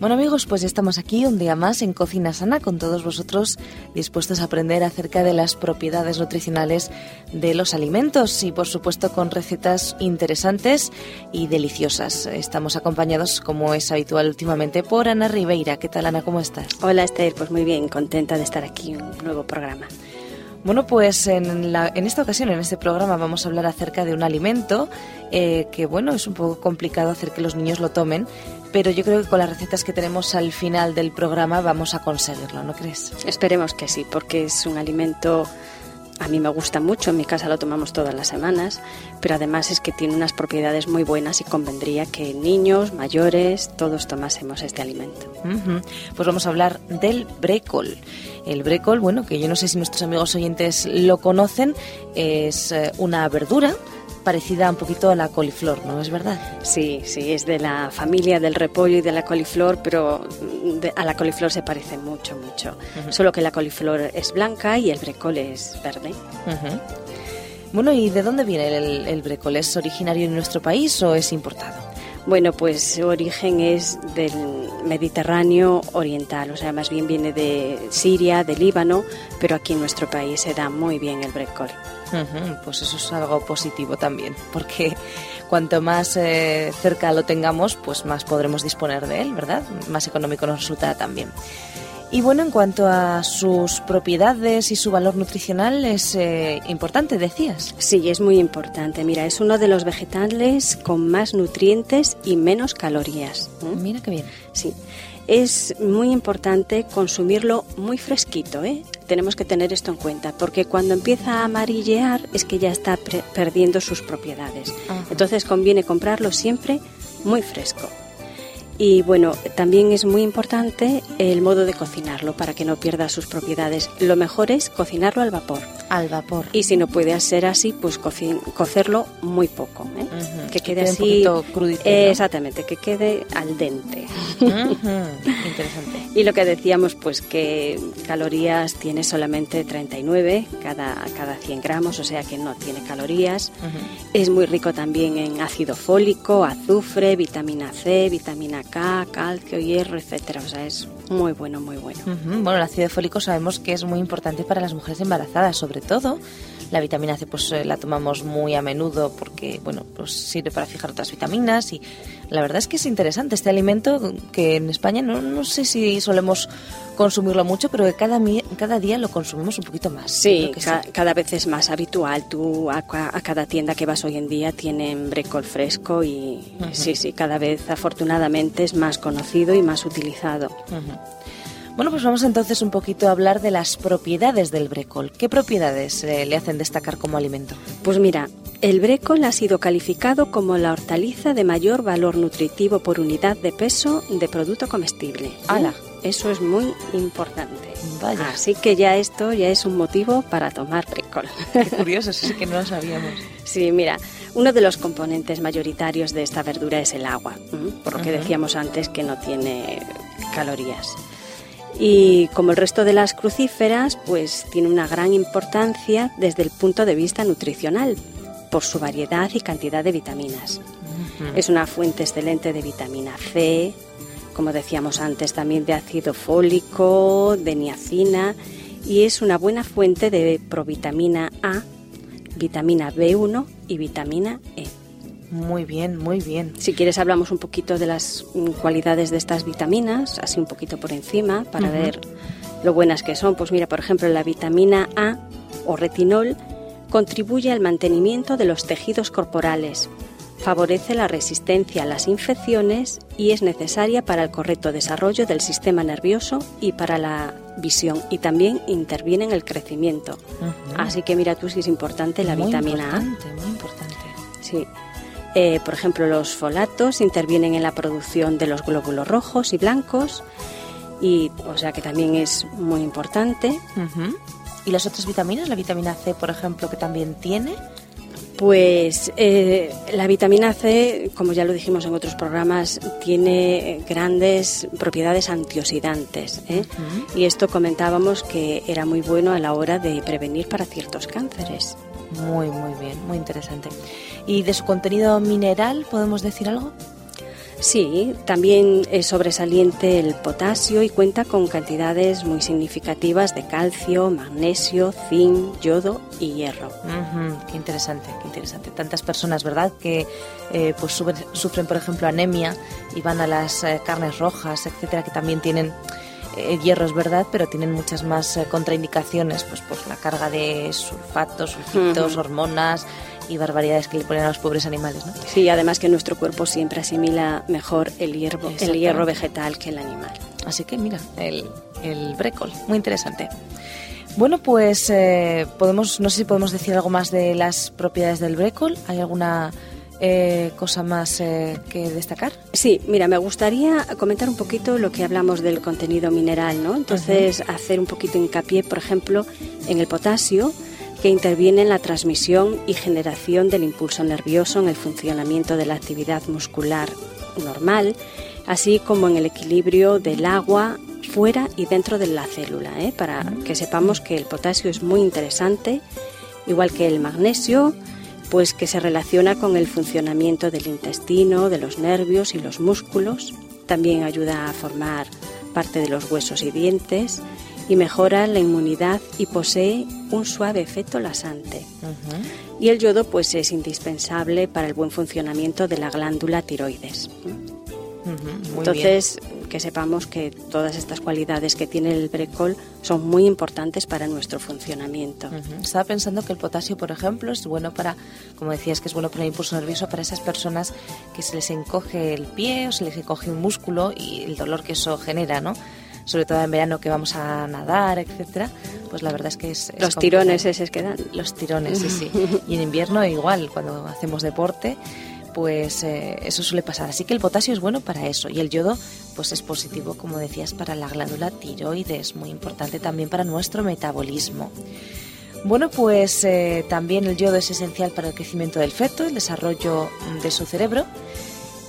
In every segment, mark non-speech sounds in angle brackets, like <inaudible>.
Bueno amigos, pues estamos aquí un día más en Cocina Sana con todos vosotros dispuestos a aprender acerca de las propiedades nutricionales de los alimentos y por supuesto con recetas interesantes y deliciosas. Estamos acompañados como es habitual últimamente por Ana Ribeira. ¿Qué tal Ana? ¿Cómo estás? Hola Esther, pues muy bien, contenta de estar aquí en un nuevo programa. Bueno, pues en, la, en, esta ocasión, en este programa, vamos a hablar acerca de un alimento eh, que, bueno, es un poco complicado hacer que los niños lo tomen, pero yo creo que con las recetas que tenemos al final del programa vamos a conseguirlo, ¿no crees? Esperemos que sí, porque es un alimento a mí me gusta mucho, en mi casa lo tomamos todas las semanas, pero además es que tiene unas propiedades muy buenas y convendría que niños, mayores, todos tomásemos este alimento. Pues vamos a hablar del brécol. El brécol, bueno, que yo no sé si nuestros amigos oyentes lo conocen, es eh, una verdura parecida un poquito a la coliflor, ¿no es verdad? Sí, sí, es de la familia del repollo y de la coliflor, pero a la coliflor se parece mucho, mucho. Solo que la coliflor es blanca y el brécol es verde. Bueno, ¿y de dónde viene el, el brécol? ¿Es originario en nuestro país o es importado? Bueno, pues su origen es del Mediterráneo oriental, o sea, más bien viene de Siria, de Líbano, pero aquí en nuestro país se da muy bien el pues eso es algo positivo también, porque cuanto más eh, cerca lo tengamos, pues más podremos disponer de él, ¿verdad? Más económico nos resulta también. Y bueno, en cuanto a sus propiedades y su valor nutricional, es eh, importante, decías. Sí, es muy importante. Mira, es uno de los vegetales con más nutrientes y menos calorías. ¿eh? Mira qué bien. Sí. Es muy importante consumirlo muy fresquito, ¿eh? Tenemos que tener esto en cuenta, porque cuando empieza a amarillear es que ya está perdiendo sus propiedades. Entonces conviene comprarlo siempre muy fresco. Y bueno, también es muy importante el modo de cocinarlo para que no pierda sus propiedades. Lo mejor es cocinarlo al vapor. Al vapor. Y si no puede ser así, pues cocerlo muy poco. ¿eh? Que quede así. Un crudito, Exactamente, que quede al dente. <laughs> Interesante. y lo que decíamos, pues que calorías tiene solamente 39 cada, cada 100 gramos, o sea que no tiene calorías. Es muy rico también en ácido fólico, azufre, vitamina C, vitamina K, calcio, hierro, etcétera. O sea, es muy bueno, muy bueno. Bueno, el ácido fólico sabemos que es muy importante para las mujeres embarazadas, sobre todo. La vitamina C pues eh, la tomamos muy a menudo porque bueno, pues sirve para fijar otras vitaminas y la verdad es que es interesante este alimento que en España no, no sé si solemos consumirlo mucho, pero que cada, cada día lo consumimos un poquito más. Sí, cada vez es más habitual. Tú a, cada tienda que vas hoy en día tienen brécol fresco y sí, sí, cada vez afortunadamente es más conocido y más utilizado. Bueno, pues vamos entonces un poquito a hablar de las propiedades del brécol. ¿Qué propiedades eh, le hacen destacar como alimento? Pues mira, el brécol ha sido calificado como la hortaliza de mayor valor nutritivo por unidad de peso de producto comestible. ¡Hala! Eso es muy importante. Vaya. Así que ya esto ya es un motivo para tomar brécol. Qué curioso, eso sí que no lo sabíamos. <laughs> Sí, mira, uno de los componentes mayoritarios de esta verdura es el agua, por lo que decíamos antes que no tiene calorías. Y como el resto de las crucíferas, pues tiene una gran importancia desde el punto de vista nutricional, por su variedad y cantidad de vitaminas. Es una fuente excelente de vitamina C, como decíamos antes, también de ácido fólico, de niacina y es una buena fuente de provitamina A, vitamina B1 y vitamina E. Muy bien, muy bien. Si quieres hablamos un poquito de las cualidades de estas vitaminas, así un poquito por encima, para ver lo buenas que son. Pues mira, por ejemplo, la vitamina A o retinol contribuye al mantenimiento de los tejidos corporales, favorece la resistencia a las infecciones y es necesaria para el correcto desarrollo del sistema nervioso y para la visión y también interviene en el crecimiento. Así que mira tú si es importante la vitamina A. Muy importante. Sí. Eh, por ejemplo, los folatos intervienen en la producción de los glóbulos rojos y blancos y o sea que también es muy importante. ¿Y las otras vitaminas? La vitamina C, por ejemplo, que también tiene. Pues eh, la vitamina C, como ya lo dijimos en otros programas, tiene grandes propiedades antioxidantes. ¿eh? Y esto comentábamos que era muy bueno a la hora de prevenir para ciertos cánceres. Muy, muy bien, muy interesante. ¿Y de su contenido mineral podemos decir algo? Sí, también es sobresaliente el potasio y cuenta con cantidades muy significativas de calcio, magnesio, zinc, yodo y hierro. qué interesante, qué interesante. Tantas personas, ¿verdad?, que eh, pues sufren, por ejemplo, anemia y van a las eh, carnes rojas, etcétera, que también tienen hierro, es verdad, pero tienen muchas más contraindicaciones, pues por la carga de sulfatos, sulfitos, hormonas y barbaridades que le ponen a los pobres animales, ¿no? Sí, además que nuestro cuerpo siempre asimila mejor el hierro, el hierro vegetal que el animal. Así que mira, el, el brécol, muy interesante. Bueno, pues eh, podemos, no sé si podemos decir algo más de las propiedades del brécol. ¿Hay alguna eh, cosa más eh, que destacar? Sí, mira, me gustaría comentar un poquito lo que hablamos del contenido mineral, ¿no? Entonces, hacer un poquito hincapié, por ejemplo, en el potasio, que interviene en la transmisión y generación del impulso nervioso en el funcionamiento de la actividad muscular normal, así como en el equilibrio del agua fuera y dentro de la célula, ¿eh? para que sepamos que el potasio es muy interesante, igual que el magnesio, pues que se relaciona con el funcionamiento del intestino, de los nervios y los músculos, también ayuda a formar parte de los huesos y dientes, y mejora la inmunidad y posee un suave efecto lasante. Y el yodo pues es indispensable para el buen funcionamiento de la glándula tiroides. Entonces, que sepamos que todas estas cualidades que tiene el brecol son muy importantes para nuestro funcionamiento. Estaba pensando que el potasio, por ejemplo, es bueno para, como decías, que es bueno para el impulso nervioso para esas personas que se les encoge el pie o se les encoge un músculo y el dolor que eso genera, ¿no? sobre todo en verano que vamos a nadar, etcétera, pues la verdad es que es... los tirones esos que dan. Los tirones, sí, sí. <laughs> Y en invierno igual, cuando hacemos deporte, pues eh, eso suele pasar. Así que el potasio es bueno para eso y el yodo pues es positivo, como decías, para la glándula tiroides, muy importante también para nuestro metabolismo. Bueno, pues eh, también el yodo es esencial para el crecimiento del feto, el desarrollo de su cerebro.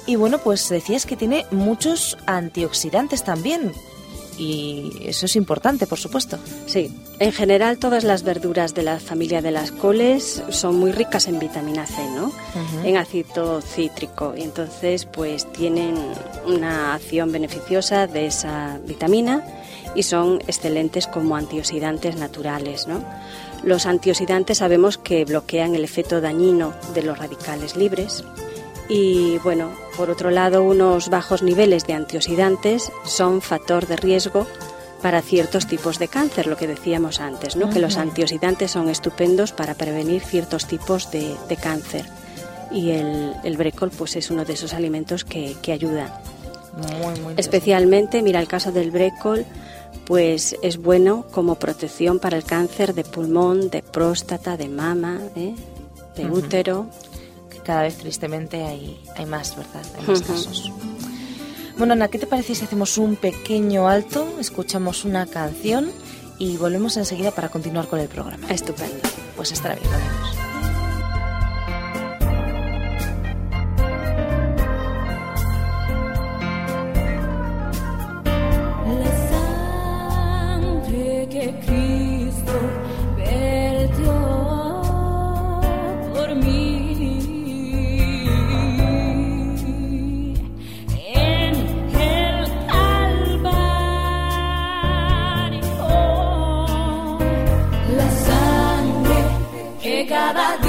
Y bueno, pues decías que tiene muchos antioxidantes también, y eso es importante, por supuesto. Sí, en general todas las verduras de la familia de las coles son muy ricas en vitamina C, ¿no? En ácido cítrico y entonces pues tienen una acción beneficiosa de esa vitamina y son excelentes como antioxidantes naturales, ¿no? Los antioxidantes sabemos que bloquean el efecto dañino de los radicales libres y bueno, por otro lado, unos bajos niveles de antioxidantes son factor de riesgo para ciertos tipos de cáncer, lo que decíamos antes, ¿no? que los antioxidantes son estupendos para prevenir ciertos tipos de, cáncer. Y el, el, brécol pues, es uno de esos alimentos que, que ayudan. Especialmente, mira, el caso del brécol, pues es bueno como protección para el cáncer de pulmón, de próstata, de mama, ¿eh? de útero cada vez tristemente hay, hay más, ¿verdad? Hay más casos. Bueno, Ana, ¿qué te parece si hacemos un pequeño alto, escuchamos una canción y volvemos enseguida para continuar con el programa? Estupendo. Pues estará bien, volvemos. cada día.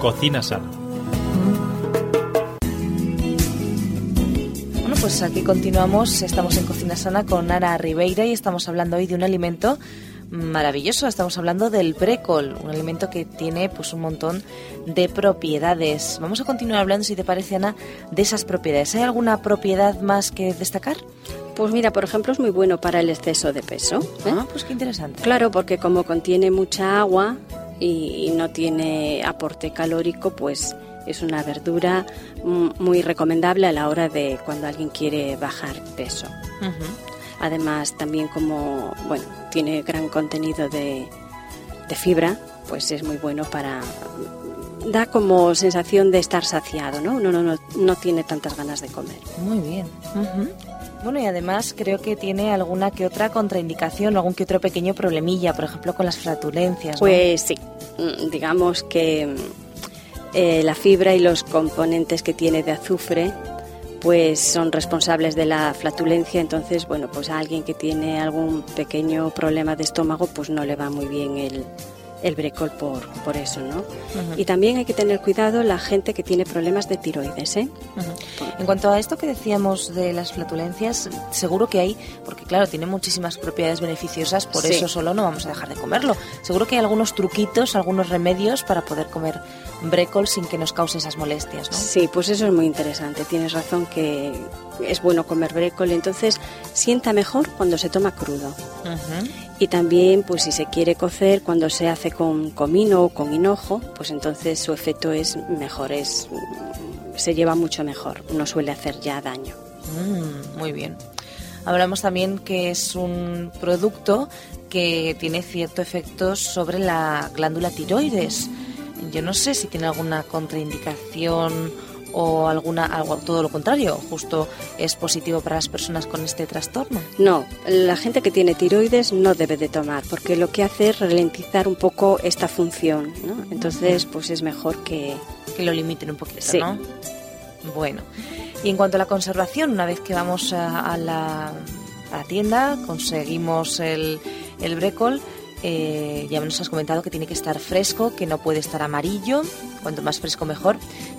Cocina sana. Bueno, pues aquí continuamos. Estamos en Cocina Sana con Ana Ribeira y estamos hablando hoy de un alimento maravilloso. Estamos hablando del brécol, un alimento que tiene pues un montón de propiedades. Vamos a continuar hablando, si te parece, Ana, de esas propiedades. ¿Hay alguna propiedad más que destacar? Pues mira, por ejemplo, es muy bueno para el exceso de peso. ¿eh? Ah, pues qué interesante. Claro, porque como contiene mucha agua y no tiene aporte calórico, pues es una verdura muy recomendable a la hora de cuando alguien quiere bajar peso. Además, también como, bueno, tiene gran contenido de, de fibra, pues es muy bueno para da como sensación de estar saciado, ¿no? No, no, no, no tiene tantas ganas de comer. Muy bien. Bueno, y además creo que tiene alguna que otra contraindicación, algún que otro pequeño problemilla, por ejemplo, con las flatulencias. Pues sí, mm, digamos que mm, eh, la fibra y los componentes que tiene de azufre pues son responsables de la flatulencia, entonces, bueno, pues a alguien que tiene algún pequeño problema de estómago, pues no le va muy bien el, el brécol por, por eso, ¿no? Y también hay que tener cuidado la gente que tiene problemas de tiroides, ¿eh? En cuanto a esto que decíamos de las flatulencias, seguro que hay, porque claro, tiene muchísimas propiedades beneficiosas, por eso solo no vamos a dejar de comerlo. Seguro que hay algunos truquitos, algunos remedios para poder comer brécol sin que nos cause esas molestias, ¿no? Sí, pues eso es muy interesante. Tienes razón que es bueno comer brécol, entonces sienta mejor cuando se toma crudo. Y también, pues si se quiere cocer, cuando se hace con comino o con hinojo, pues entonces su efecto es mejor, es, se lleva mucho mejor, no suele hacer ya daño. Mm, muy bien. Hablamos también que es un producto que tiene cierto efecto sobre la glándula tiroides. Yo no sé si tiene alguna contraindicación o alguna algo todo lo contrario, justo es positivo para las personas con este trastorno? No, la gente que tiene tiroides no debe de tomar porque lo que hace es ralentizar un poco esta función, ¿no? Entonces, pues es mejor que que lo limiten un poquito, ¿no? Bueno. Y en cuanto a la conservación, una vez que vamos a, la, a la, tienda, conseguimos el, el brécol, eh, ya nos has comentado que tiene que estar fresco, que no puede estar amarillo, cuanto más fresco mejor.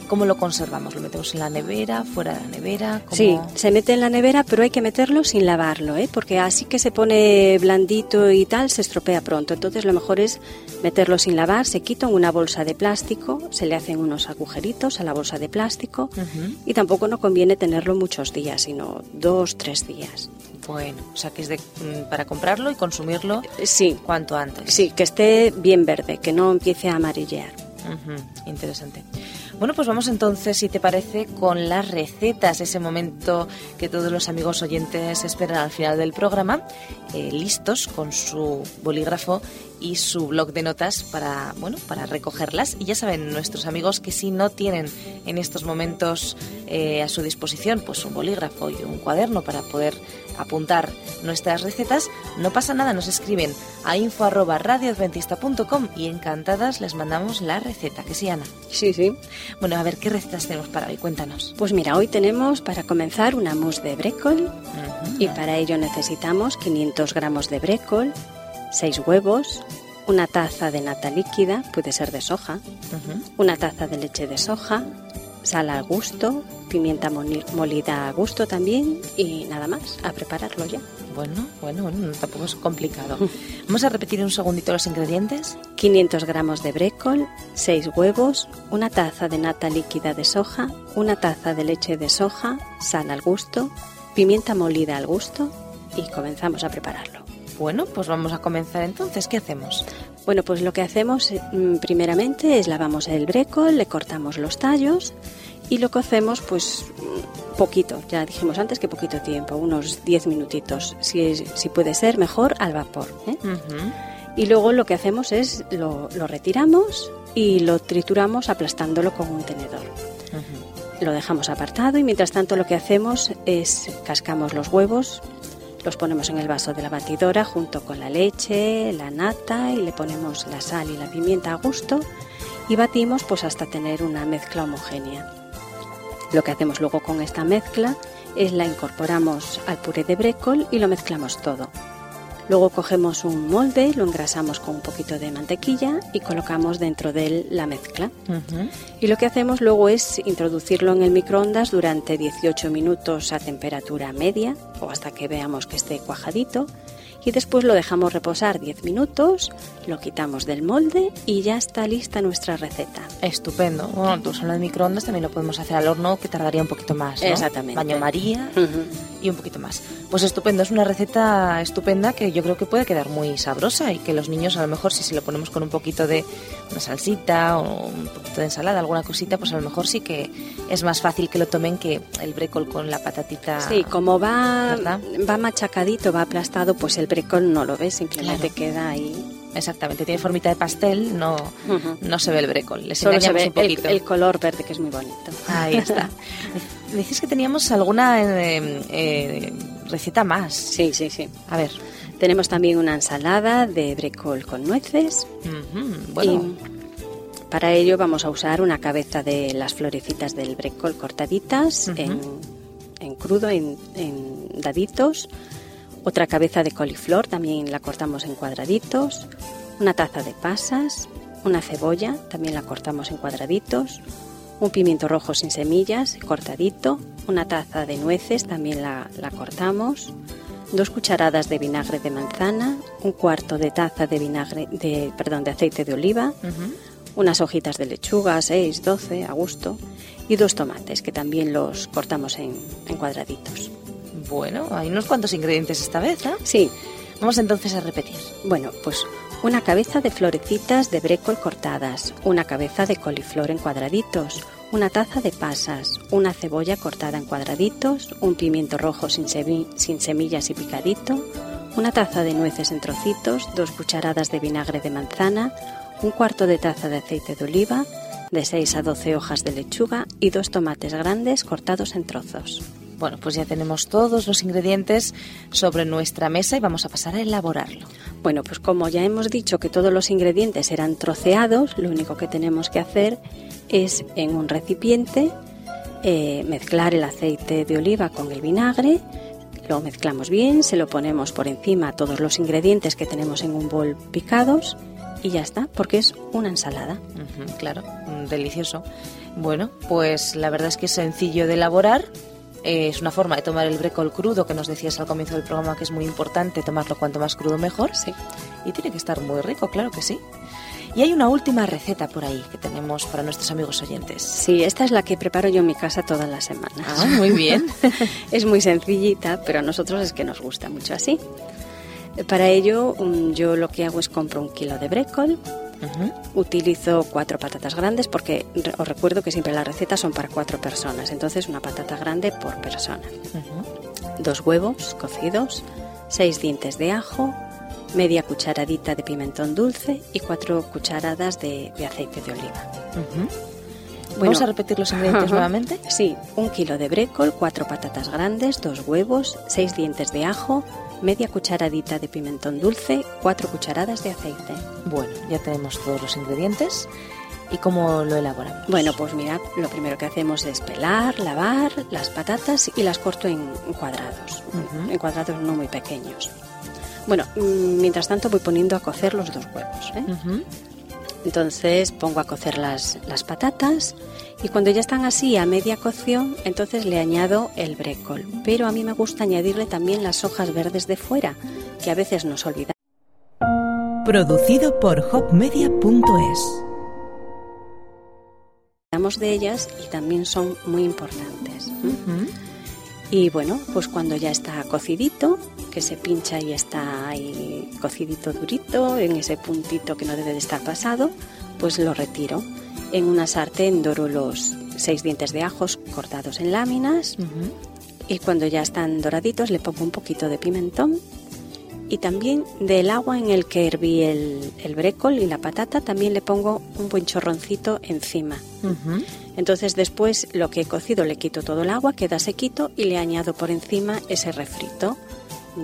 ¿Cómo lo conservamos? ¿Lo metemos en la nevera, fuera de la nevera? Sí, se mete en la nevera, pero hay que meterlo sin lavarlo, ¿eh? porque así que se pone blandito y tal, se estropea pronto. Entonces lo mejor es meterlo sin lavar, se quita en una bolsa de plástico, se le hacen unos agujeritos a la bolsa de plástico y tampoco no conviene tenerlo muchos días, sino dos, tres días. Bueno, o sea que es de, mm, para comprarlo y consumirlo sí. cuanto antes. Sí, que esté bien verde, que no empiece a amarillear. Interesante. Bueno, pues vamos entonces, si te parece, con las recetas, ese momento que todos los amigos oyentes esperan al final del programa, eh, listos con su bolígrafo y su blog de notas para, bueno, para recogerlas. Y ya saben nuestros amigos que si no tienen en estos momentos eh, a su disposición pues un bolígrafo y un cuaderno para poder apuntar nuestras recetas, no pasa nada, nos escriben a info@radioadventista.com y encantadas les mandamos la receta, que sí, Ana. Sí, sí. Bueno, a ver qué recetas tenemos para hoy, cuéntanos. Pues mira, hoy tenemos para comenzar una mousse de brécol y para ello necesitamos 500 gramos de brécol, 6 huevos, una taza de nata líquida, puede ser de soja, una taza de leche de soja, sal al gusto, pimienta molida a gusto también y nada más, a prepararlo ya. Bueno, bueno, bueno, tampoco es complicado. Vamos a repetir un segundito los ingredientes. 500 gramos de brécol, 6 huevos, una taza de nata líquida de soja, una taza de leche de soja, sal al gusto, pimienta molida al gusto y comenzamos a prepararlo. Bueno, pues vamos a comenzar entonces. ¿Qué hacemos? Bueno, pues lo que hacemos mm, primeramente es lavamos el brécol, le cortamos los tallos y lo cocemos pues poquito, ya dijimos antes que poquito tiempo, unos 10 minutitos, si, si puede ser mejor al vapor. ¿eh? Y luego lo que hacemos es lo, lo retiramos y lo trituramos aplastándolo con un tenedor. Lo dejamos apartado y mientras tanto lo que hacemos es cascamos los huevos, los ponemos en el vaso de la batidora junto con la leche, la nata y le ponemos la sal y la pimienta a gusto y batimos pues hasta tener una mezcla homogénea. Lo que hacemos luego con esta mezcla es la incorporamos al puré de brécol y lo mezclamos todo. Luego cogemos un molde, lo engrasamos con un poquito de mantequilla y colocamos dentro de él la mezcla. Y lo que hacemos luego es introducirlo en el microondas durante 18 minutos a temperatura media o hasta que veamos que esté cuajadito y después lo dejamos reposar 10 minutos, lo quitamos del molde y ya está lista nuestra receta. Estupendo. Bueno, tú solo de microondas también lo podemos hacer al horno que tardaría un poquito más. ¿no? Exactamente. Baño María y un poquito más. Pues estupendo, es una receta estupenda que yo creo que puede quedar muy sabrosa y que los niños a lo mejor si se lo ponemos con un poquito de una salsita o un poquito de ensalada, alguna cosita, pues a lo mejor sí que es más fácil que lo tomen que el brécol con la patatita. Sí, como va, ¿verdad? va machacadito, va aplastado, pues el brécol no lo ves, simplemente Claro. queda ahí. Exactamente, tiene formita de pastel, no, Ujú. no se ve el brécol. Les Solo se ve un el, poquito. el color verde que es muy bonito. Ahí está. <laughs> Dices que teníamos alguna eh, eh, receta más. Sí, sí, sí. A ver. Tenemos también una ensalada de brécol con nueces. Ujú, Bueno, Y para ello vamos a usar una cabeza de las florecitas del brécol cortaditas Ujú. en, en crudo, en, en daditos. Otra cabeza de coliflor, también la cortamos en cuadraditos. Una taza de pasas. Una cebolla, también la cortamos en cuadraditos. Un pimiento rojo sin semillas, cortadito. Una taza de nueces, también la, la cortamos. Dos cucharadas de vinagre de manzana. Un cuarto de taza de vinagre, de, perdón, de aceite de oliva unas hojitas de lechuga, 6, 12, a gusto, y dos tomates que también los cortamos en, en cuadraditos. Bueno, hay unos cuantos ingredientes esta vez, ¿eh? Sí, Vamos entonces a repetir. bueno, pues una cabeza de florecitas de brécol cortadas, una cabeza de coliflor en cuadraditos, una taza de pasas, una cebolla cortada en cuadraditos, un pimiento rojo sin, semi- sin semillas y picadito, una taza de nueces en trocitos, dos cucharadas de vinagre de manzana, un cuarto de taza de aceite de oliva, de 6 a 12 hojas de lechuga y dos tomates grandes cortados en trozos. Bueno, pues ya tenemos todos los ingredientes sobre nuestra mesa y vamos a pasar a elaborarlo. Bueno, pues como ya hemos dicho que todos los ingredientes eran troceados, lo único que tenemos que hacer es en un recipiente eh, mezclar el aceite de oliva con el vinagre, lo mezclamos bien, se lo ponemos por encima a todos los ingredientes que tenemos en un bol picados y ya está, porque es una ensalada. Claro, delicioso. Bueno, pues la verdad es que es sencillo de elaborar. Eh, es una forma de tomar el brécol crudo que nos decías al comienzo del programa que es muy importante tomarlo cuanto más crudo mejor. Sí. Y tiene que estar muy rico, claro que sí. Y hay una última receta por ahí que tenemos para nuestros amigos oyentes. Sí, esta es la que preparo yo en mi casa todas las semanas. Ah, muy bien. <laughs> es muy sencillita, pero a nosotros es que nos gusta mucho así. Para ello, mm, yo lo que hago es compro un kilo de brécol, Ujú, utilizo cuatro patatas grandes porque os recuerdo que siempre las recetas son para cuatro personas, entonces una patata grande por persona. ujú. Dos huevos cocidos, seis dientes de ajo, media cucharadita de pimentón dulce y cuatro cucharadas de, de aceite de oliva. Bueno. Vamos a repetir los ingredientes <laughs> nuevamente. Sí, un kilo de brécol, cuatro patatas grandes, dos huevos, seis dientes de ajo, media cucharadita de pimentón dulce, cuatro cucharadas de aceite. Bueno, ya tenemos todos los ingredientes. ¿Y cómo lo elaboramos? Bueno, pues mira, lo primero que hacemos es pelar, lavar las patatas y las corto en cuadrados, en cuadrados no muy pequeños. Bueno, mm, mientras tanto voy poniendo a cocer los dos huevos. ¿eh? Entonces pongo a cocer las, las patatas y cuando ya están así a media cocción, entonces le añado el brécol. Pero a mí me gusta añadirle también las hojas verdes de fuera, que a veces nos olvidamos. Producido por hopmedia.es. de ellas y también son muy importantes. Y bueno, pues cuando ya está cocidito, que se pincha y está ahí cocidito durito, en ese puntito que no debe de estar pasado, pues lo retiro. En una sartén doro los seis dientes de ajos cortados en láminas y cuando ya están doraditos le pongo un poquito de pimentón y también del agua en el que herví el, el brécol y la patata, también le pongo un buen chorroncito encima. Entonces después lo que he cocido le quito todo el agua, queda sequito y le añado por encima ese refrito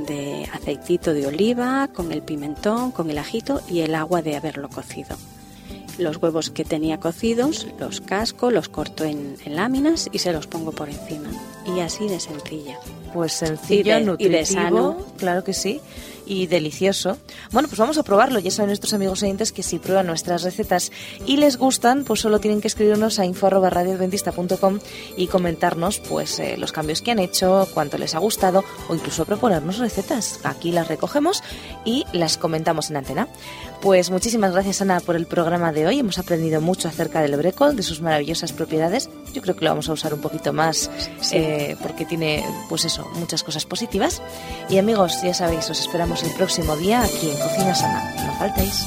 de aceitito de oliva con el pimentón, con el ajito y el agua de haberlo cocido. Los huevos que tenía cocidos los casco, los corto en, en láminas y se los pongo por encima. Y así de sencilla. Pues sencillo, Y de- y de nutritivo, sano. claro que sí, y delicioso. Bueno, pues vamos a probarlo. Ya saben nuestros amigos oyentes que si prueban nuestras recetas y les gustan, pues solo tienen que escribirnos a info@radioadventista.com y comentarnos pues eh, los cambios que han hecho, cuánto les ha gustado o incluso proponernos recetas. Aquí las recogemos y las comentamos en antena. Pues muchísimas gracias Ana por el programa de hoy. Hemos aprendido mucho acerca del brécol, de sus maravillosas propiedades. Yo creo que lo vamos a usar un poquito más Sí. eh, porque tiene, pues eso, muchas cosas positivas. Y amigos, ya sabéis, os esperamos el próximo día aquí en Cocina Sana. No faltéis.